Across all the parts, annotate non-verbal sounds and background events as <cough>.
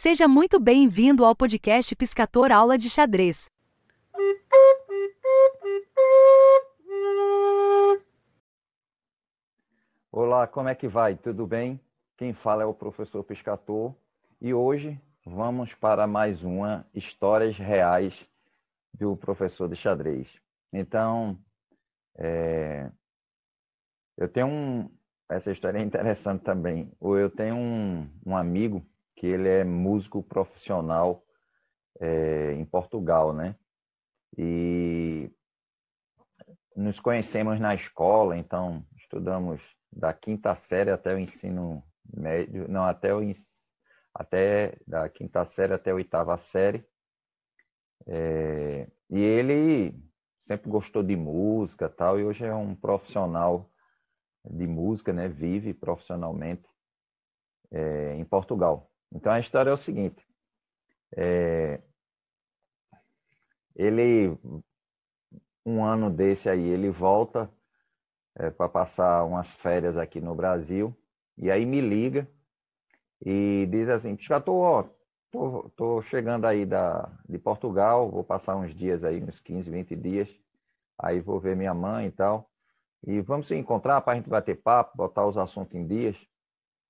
Seja muito bem-vindo ao podcast Piscator Aula de Xadrez. Olá, como é que vai? Tudo bem? Quem fala é o professor Piscator e hoje vamos para mais uma Histórias Reais do Professor de Xadrez. Então, é... eu tenho um. Essa história é interessante também. Eu tenho um, um amigo que ele é músico profissional é, em Portugal, né? E nos conhecemos na escola, então estudamos da quinta série até o ensino médio, não, até o até da quinta série até a oitava série. É, e ele sempre gostou de música tal, e hoje é um profissional de música, né? Vive profissionalmente é, em Portugal. Então a história é o seguinte: é, ele, um ano desse aí, ele volta é, para passar umas férias aqui no Brasil e aí me liga e diz assim: Piscator, ó, tô, tô chegando aí da, de Portugal, vou passar uns dias aí, uns 15, 20 dias, aí vou ver minha mãe e tal. E vamos se encontrar para a gente bater papo, botar os assuntos em dias.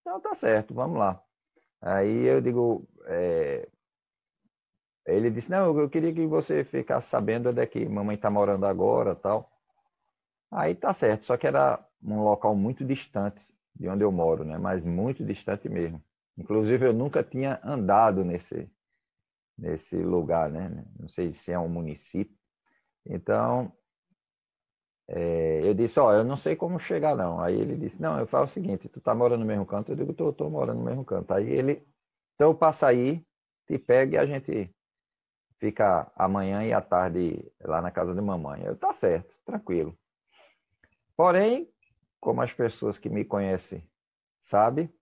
Então tá certo, vamos lá. Aí eu digo, é... ele disse, não, eu queria que você ficasse sabendo onde é que mamãe está morando agora tal. Aí tá certo, só que era um local muito distante de onde eu moro, né? Mas muito distante mesmo. Inclusive eu nunca tinha andado nesse nesse lugar, né? Não sei se é um município. Então é, eu disse, ó, eu não sei como chegar não. Aí ele disse, não, eu faço o seguinte, tu tá morando no mesmo canto? Eu digo, tô, tô morando no mesmo canto. Aí ele, então passa aí, te pega e a gente fica amanhã e à tarde lá na casa de mamãe. Eu, tá certo, tranquilo. Porém, como as pessoas que me conhecem sabem,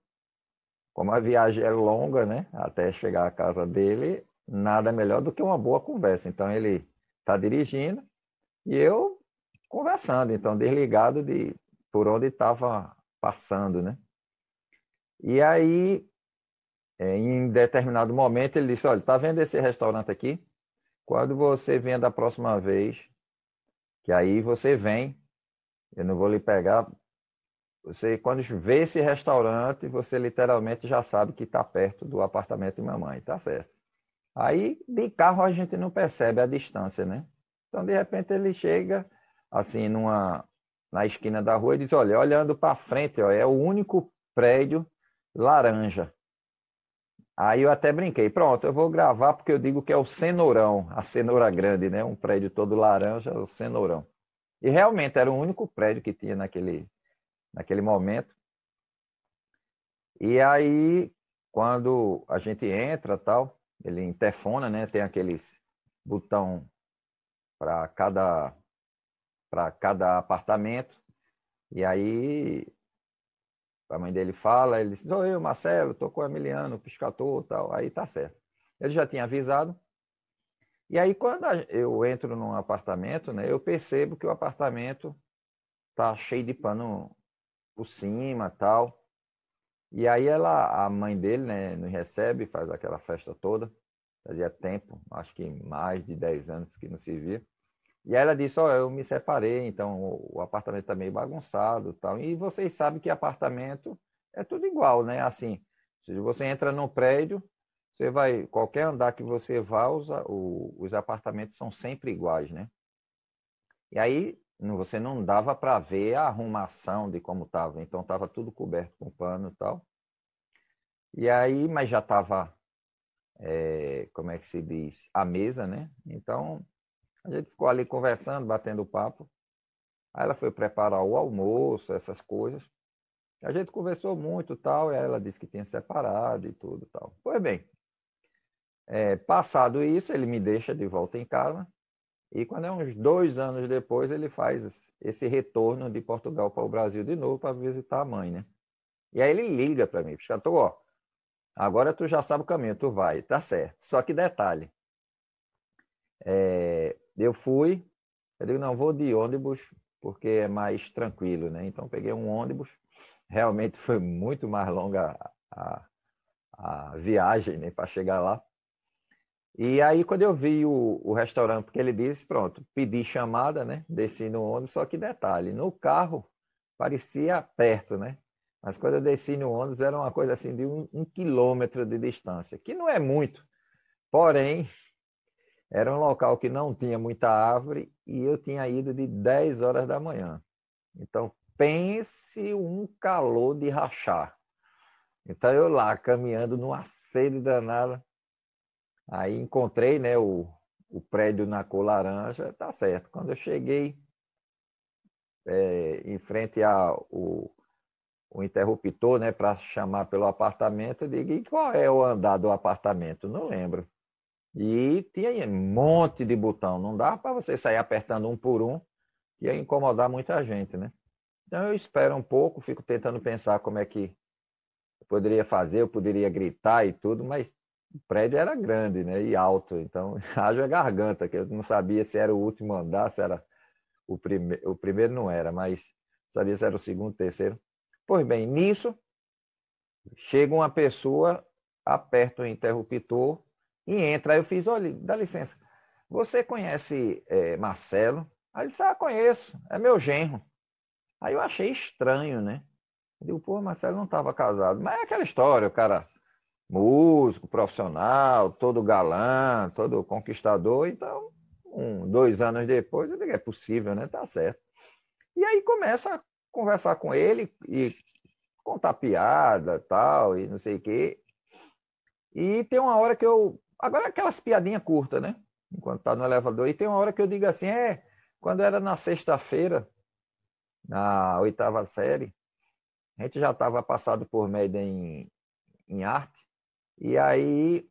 como a viagem é longa, né, até chegar à casa dele, nada melhor do que uma boa conversa. Então ele está dirigindo e eu conversando, então, desligado de por onde estava passando, né? E aí, é, em determinado momento, ele disse: Olha, tá vendo esse restaurante aqui? Quando você vier da próxima vez, que aí você vem, eu não vou lhe pegar. Você, quando vê esse restaurante, você literalmente já sabe que está perto do apartamento de mamãe, tá certo? Aí, de carro, a gente não percebe a distância, né? Então, de repente, ele chega assim, numa, na esquina da rua e diz: Olha, olhando para frente, ó, é o único prédio laranja. Aí eu até brinquei, pronto, eu vou gravar porque eu digo que é o cenourão, a cenoura grande, né? Um prédio todo laranja, o cenourão. E realmente era o único prédio que tinha naquele, naquele momento. E aí, quando a gente entra, tal, ele interfona, né? Tem aqueles botão para cada para cada apartamento. E aí a mãe dele fala, ele diz, sou eu, Marcelo, tô com o Emiliano, piscator tal. Aí tá certo. Ele já tinha avisado. E aí quando eu entro num apartamento, né, eu percebo que o apartamento tá cheio de pano por cima tal. E aí ela, a mãe dele, né, nos recebe, faz aquela festa toda. Fazia tempo, acho que mais de 10 anos que não se via. E aí ela disse, ó, oh, eu me separei, então o apartamento está meio bagunçado tal. E vocês sabem que apartamento é tudo igual, né? Assim, se você entra no prédio, você vai, qualquer andar que você vá, os, os apartamentos são sempre iguais, né? E aí você não dava para ver a arrumação de como estava, então estava tudo coberto com pano e tal. E aí, mas já estava, é, eh, como é que se diz, a mesa, né? Então a gente ficou ali conversando, batendo papo. Aí ela foi preparar o almoço, essas coisas. A gente conversou muito tal, e ela disse que tinha separado e tudo tal. Pois bem, é, passado isso, ele me deixa de volta em casa. E quando é uns dois anos depois, ele faz esse retorno de Portugal para o Brasil de novo para visitar a mãe, né? E aí ele liga para mim, Chato, ó, agora tu já sabe o caminho, tu vai, tá certo. Só que detalhe, é, eu fui, eu digo, não, vou de ônibus porque é mais tranquilo, né? Então peguei um ônibus, realmente foi muito mais longa a, a viagem né, para chegar lá. E aí, quando eu vi o, o restaurante que ele disse, pronto, pedi chamada, né? Desci no ônibus, só que detalhe, no carro parecia perto, né? Mas quando eu desci no ônibus, era uma coisa assim de um, um quilômetro de distância, que não é muito. Porém, era um local que não tinha muita árvore e eu tinha ido de 10 horas da manhã. Então, pense um calor de rachar. Então, eu lá, caminhando numa sede danada, Aí encontrei né, o, o prédio na cor laranja, tá certo. Quando eu cheguei é, em frente ao o, interruptor né, para chamar pelo apartamento, eu digo, e qual é o andar do apartamento? Não lembro. E tinha um monte de botão, não dá para você sair apertando um por um, ia incomodar muita gente, né? Então eu espero um pouco, fico tentando pensar como é que eu poderia fazer, eu poderia gritar e tudo, mas o prédio era grande né, e alto, então <laughs> haja garganta, que eu não sabia se era o último andar, se era o, prime... o primeiro, não era, mas sabia se era o segundo, terceiro. Pois bem, nisso, chega uma pessoa, aperta o interruptor e entra. Aí eu fiz, olha, dá licença, você conhece é, Marcelo? Aí ele disse, ah, conheço, é meu genro. Aí eu achei estranho, né? Eu digo, pô, Marcelo não estava casado. Mas é aquela história, o cara músico, profissional, todo galã, todo conquistador. Então, um, dois anos depois, eu digo, é possível, né? Tá certo. E aí começa a conversar com ele e contar piada tal, e não sei o quê. E tem uma hora que eu. Agora aquelas piadinhas curtas, né? Enquanto tá no elevador. E tem uma hora que eu digo assim, é, quando era na sexta-feira, na oitava série, a gente já estava passado por média em, em arte, e aí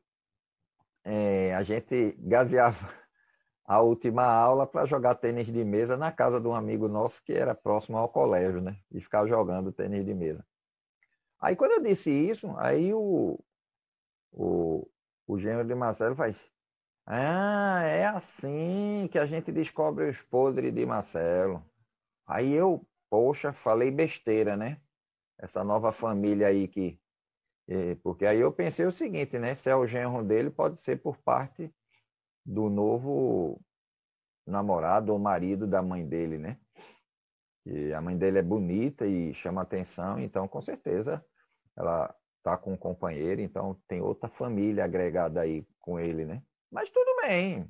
é, a gente gaseava <laughs> a última aula para jogar tênis de mesa na casa de um amigo nosso que era próximo ao colégio, né? E ficar jogando tênis de mesa. Aí quando eu disse isso, aí o, o, o gênero de Marcelo faz. Ah, é assim que a gente descobre os podres de Marcelo. Aí eu, poxa, falei besteira, né? Essa nova família aí que é, porque aí eu pensei o seguinte, né? Se é o genro dele, pode ser por parte do novo namorado ou marido da mãe dele, né? E a mãe dele é bonita e chama atenção, então com certeza ela tá com um companheiro, então tem outra família agregada aí com ele, né? Mas tudo bem,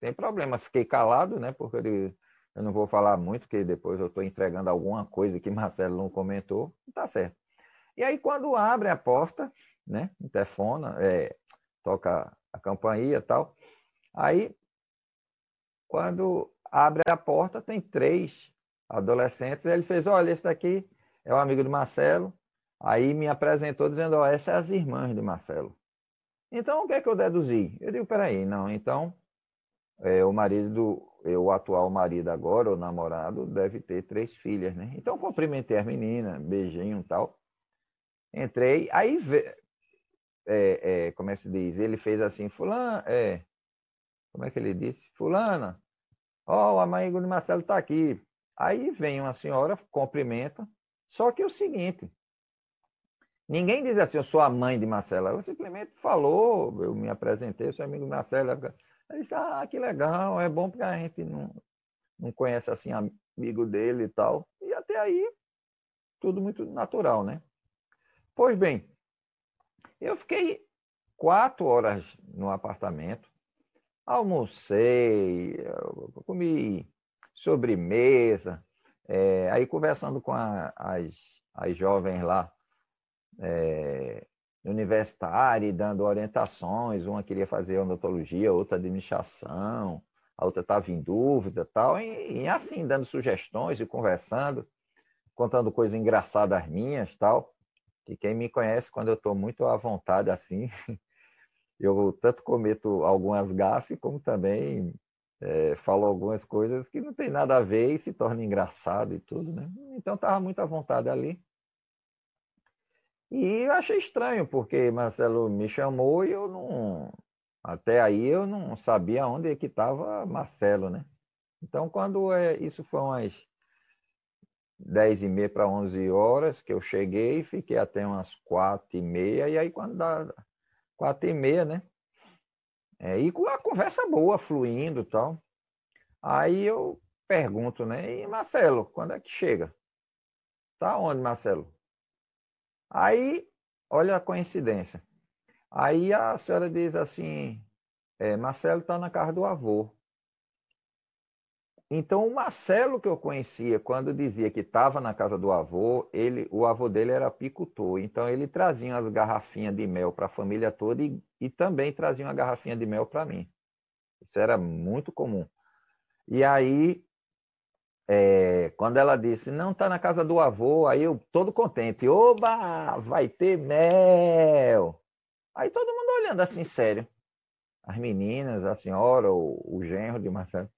tem problema. Fiquei calado, né? Porque ele, eu não vou falar muito, porque depois eu estou entregando alguma coisa que <laughs> Marcelo não comentou. Tá certo. E aí, quando abre a porta, né? Interfona, é, toca a campainha e tal. Aí, quando abre a porta, tem três adolescentes. Ele fez: Olha, esse daqui é o amigo do Marcelo. Aí me apresentou dizendo: Ó, oh, essas são as irmãs de Marcelo. Então, o que é que eu deduzi? Eu digo: Peraí, não. Então, é, o marido, do, o atual marido agora, o namorado, deve ter três filhas, né? Então, cumprimentei as meninas, beijinho e tal. Entrei, aí, é, é, como é que se diz? Ele fez assim, fulano, é, como é que ele disse? Fulana, ó, oh, o amigo de Marcelo está aqui. Aí vem uma senhora, cumprimenta, só que é o seguinte, ninguém diz assim, eu sou a mãe de Marcelo, ela simplesmente falou, eu me apresentei, sou amigo de Marcelo, ela disse, ah, que legal, é bom porque a gente não, não conhece assim amigo dele e tal, e até aí, tudo muito natural, né? Pois bem, eu fiquei quatro horas no apartamento, almocei, comi sobremesa, é, aí conversando com a, as, as jovens lá, é, universitárias, dando orientações, uma queria fazer odontologia, outra administração, a outra estava em dúvida tal, e, e assim, dando sugestões e conversando, contando coisas engraçadas minhas tal. E quem me conhece, quando eu estou muito à vontade assim, <laughs> eu tanto cometo algumas gafes, como também é, falo algumas coisas que não tem nada a ver e se torna engraçado e tudo, né? Então estava muito à vontade ali. E eu achei estranho, porque Marcelo me chamou e eu não. Até aí eu não sabia onde é que estava Marcelo, né? Então, quando é, isso foi umas 10 e meia para 11 horas que eu cheguei, fiquei até umas 4 e meia, e aí quando dá 4 e meia, né? É, e com a conversa boa, fluindo tal. Aí eu pergunto, né? E Marcelo, quando é que chega? Tá onde, Marcelo? Aí, olha a coincidência. Aí a senhora diz assim, é, Marcelo está na casa do avô. Então, o Marcelo que eu conhecia, quando dizia que estava na casa do avô, ele, o avô dele era apicultor. Então, ele trazia as garrafinhas de mel para a família toda e, e, também trazia uma garrafinha de mel para mim. Isso era muito comum. E aí, é, quando ela disse, não, está na casa do avô, aí eu todo contente, oba, vai ter mel. Aí todo mundo olhando assim, sério. As meninas, a senhora, o, o genro de Marcelo.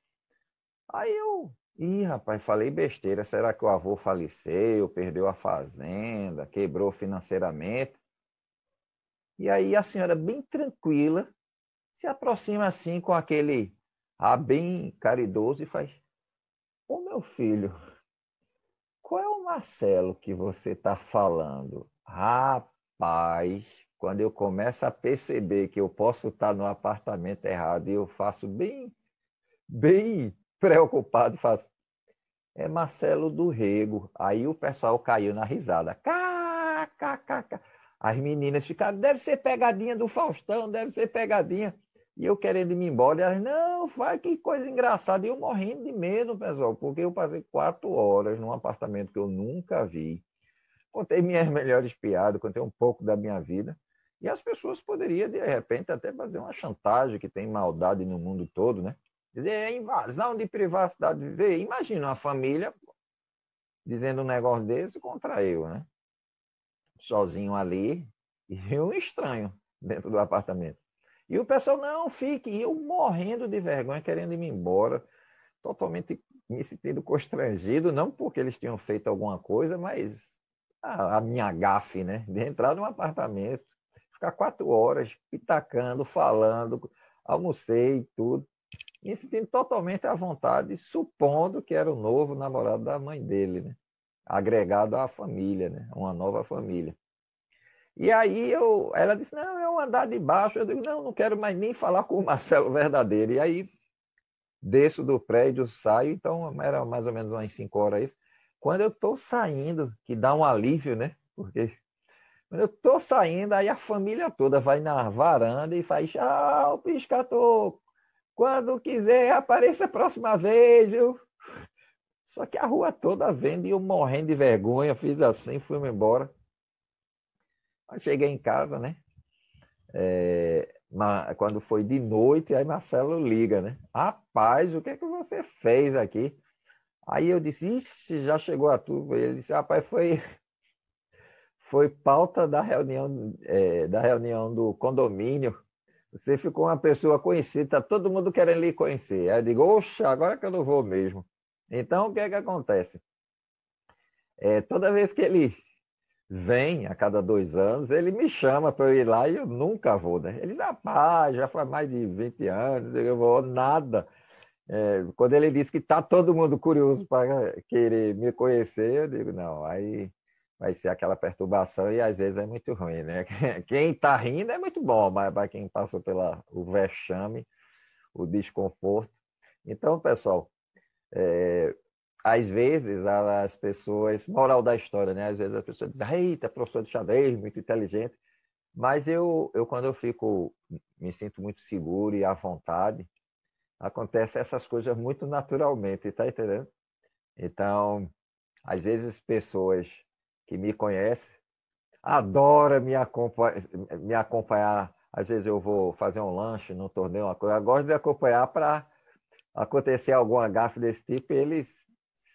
Aí eu, ih, rapaz, falei besteira. Será que o avô faleceu, perdeu a fazenda, quebrou financeiramente? E aí a senhora, bem tranquila, se aproxima assim com aquele ar bem caridoso e faz: Ô meu filho, qual é o Marcelo que você está falando? Rapaz, quando eu começo a perceber que eu posso estar no apartamento errado e eu faço bem, bem preocupado, faço. É Marcelo do Rego. Aí o pessoal caiu na risada. Kkkkk. As meninas ficaram, deve ser pegadinha do Faustão, deve ser pegadinha. E eu querendo ir me embora, e elas, não, faz que coisa engraçada. E eu morrendo de medo, pessoal, porque eu passei quatro horas num apartamento que eu nunca vi. Contei minhas <laughs> melhores piadas, contei um pouco da minha vida. E as pessoas poderiam, de repente, até fazer uma chantagem que tem maldade no mundo todo, né? Dizer, é invasão de privacidade. Vê, imagina uma família dizendo um negócio desse contra eu, né? Sozinho ali <laughs> e um estranho dentro do apartamento. E o pessoal, não, fique. E eu morrendo de vergonha, querendo ir embora, totalmente me sentindo constrangido, não porque eles tinham feito alguma coisa, mas a, a minha gafe, né? De entrar num apartamento, ficar quatro horas pitacando, falando, almocei tudo me sentindo totalmente à vontade, supondo que era o novo namorado da mãe dele, né? agregado à família, né? uma nova família. E aí eu, ela disse, não, é um andar de baixo. Eu digo, não, não quero mais nem falar com o Marcelo verdadeiro. E aí desço do prédio, saio, então era mais ou menos umas 5 horas isso. Quando eu estou saindo, que dá um alívio, né? Porque quando eu estou saindo, aí a família toda vai na varanda e faz, tchau, piscator, quando quiser, apareça a próxima vez, viu? Só que a rua toda vendo e eu morrendo de vergonha, fiz assim, fui embora. Cheguei em casa, né? É, quando foi de noite, aí Marcelo liga, né? Rapaz, o que é que você fez aqui? Aí eu disse, Ixi, já chegou a tudo. Ele disse, rapaz, foi, foi pauta da reunião, é, da reunião do condomínio. Você ficou uma pessoa conhecida, todo mundo querendo lhe conhecer. Aí eu digo, oxa, agora que eu não vou mesmo. Então, o que é que acontece? É, toda vez que ele vem, a cada dois anos, ele me chama para eu ir lá e eu nunca vou. Né? Ele diz, rapaz, já faz mais de 20 anos, eu vou nada. É, quando ele diz que está todo mundo curioso para querer me conhecer, eu digo, não, aí vai ser aquela perturbação e às vezes é muito ruim, né? <laughs> Quem está rindo é muito bom, mas para quem passou pelo vexame, o desconforto. Então, pessoal, é, às vezes as pessoas, moral da história, né? Às vezes as pessoas dizem, eita, professor de xadrez, muito inteligente. Mas eu, eu, quando eu fico, me sinto muito seguro e à vontade, acontece essas coisas muito naturalmente, tá entendendo? Então, às vezes pessoas que me conhece, adora me, acompanhar, me acompanhar. Às vezes eu vou fazer um lanche no torneio, uma coisa. Eu gosto de acompanhar para acontecer alguma gafe desse tipo eles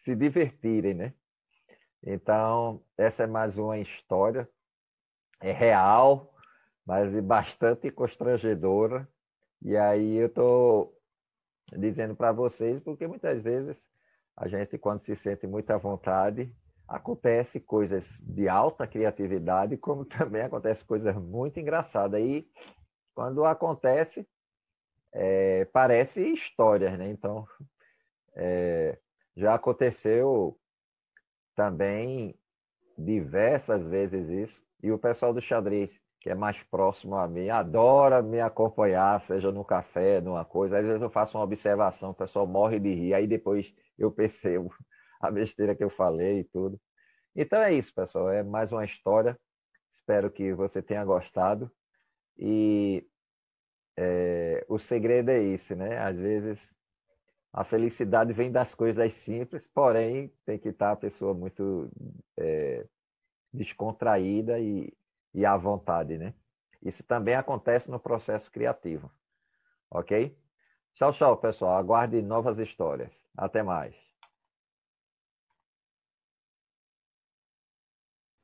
se divertirem, né? Então, essa é mais uma história. É real, mas bastante constrangedora. E aí eu estou dizendo para vocês, porque muitas vezes a gente, quando se sente muito à vontade, acontece coisas de alta criatividade, como <laughs> também acontece coisas muito engraçadas. E quando acontece, é, parece histórias, né? Então, é, já aconteceu também diversas vezes isso. E o pessoal do xadrez, que é mais próximo a mim, adora me acompanhar, seja no café, numa coisa. Às vezes eu faço uma observação, o pessoal morre de rir, aí depois eu percebo <laughs> a besteira que eu falei e tudo. Então é isso, pessoal. É mais uma história. Espero que você tenha gostado. E é, o segredo é esse, né? Às vezes a felicidade vem das coisas simples, porém tem que estar a pessoa muito é, descontraída e, e à vontade, né? Isso também acontece no processo criativo, ok? Tchau, tchau, pessoal. Aguarde novas histórias. Até mais.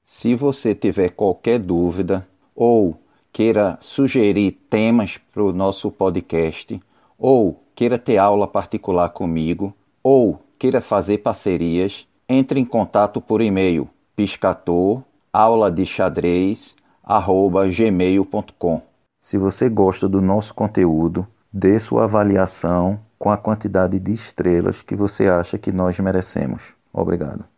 Se você tiver qualquer dúvida ou queira sugerir temas para o nosso podcast, ou queira ter aula particular comigo, ou queira fazer parcerias, entre em contato por e-mail piscator. Se você gosta do nosso conteúdo, dê sua avaliação com a quantidade de estrelas que você acha que nós merecemos. Obrigado.